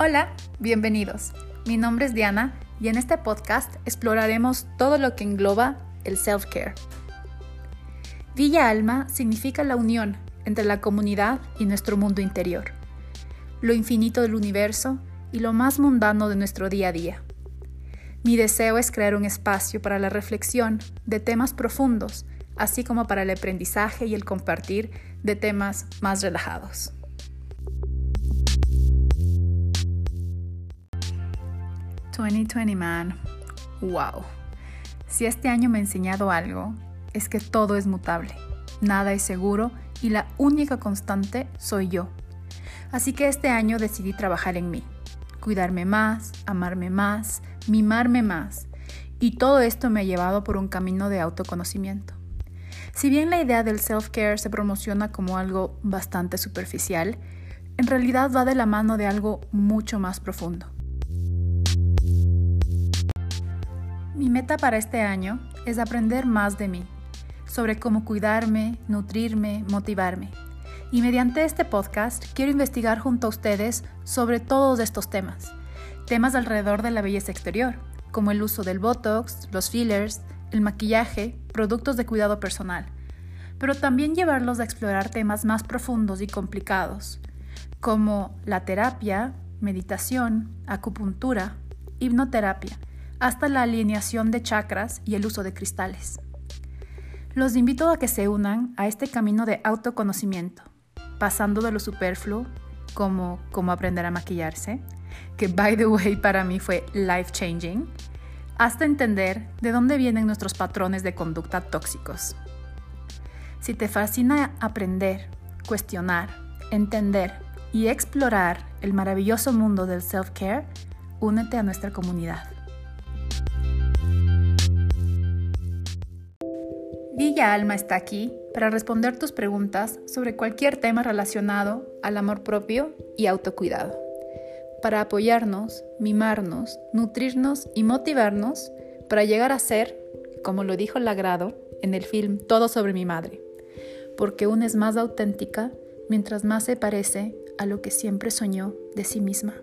Hola, bienvenidos. Mi nombre es Diana y en este podcast exploraremos todo lo que engloba el self-care. Villa Alma significa la unión entre la comunidad y nuestro mundo interior, lo infinito del universo y lo más mundano de nuestro día a día. Mi deseo es crear un espacio para la reflexión de temas profundos, así como para el aprendizaje y el compartir de temas más relajados. 2020 man. Wow. Si este año me ha enseñado algo, es que todo es mutable, nada es seguro y la única constante soy yo. Así que este año decidí trabajar en mí, cuidarme más, amarme más, mimarme más. Y todo esto me ha llevado por un camino de autoconocimiento. Si bien la idea del self-care se promociona como algo bastante superficial, en realidad va de la mano de algo mucho más profundo. Mi meta para este año es aprender más de mí, sobre cómo cuidarme, nutrirme, motivarme. Y mediante este podcast quiero investigar junto a ustedes sobre todos estos temas. Temas alrededor de la belleza exterior, como el uso del Botox, los fillers, el maquillaje, productos de cuidado personal. Pero también llevarlos a explorar temas más profundos y complicados, como la terapia, meditación, acupuntura, hipnoterapia hasta la alineación de chakras y el uso de cristales. Los invito a que se unan a este camino de autoconocimiento, pasando de lo superfluo, como cómo aprender a maquillarse, que by the way para mí fue life changing, hasta entender de dónde vienen nuestros patrones de conducta tóxicos. Si te fascina aprender, cuestionar, entender y explorar el maravilloso mundo del self-care, únete a nuestra comunidad. Villa Alma está aquí para responder tus preguntas sobre cualquier tema relacionado al amor propio y autocuidado, para apoyarnos, mimarnos, nutrirnos y motivarnos para llegar a ser, como lo dijo Lagrado en el film Todo sobre mi madre, porque una es más auténtica mientras más se parece a lo que siempre soñó de sí misma.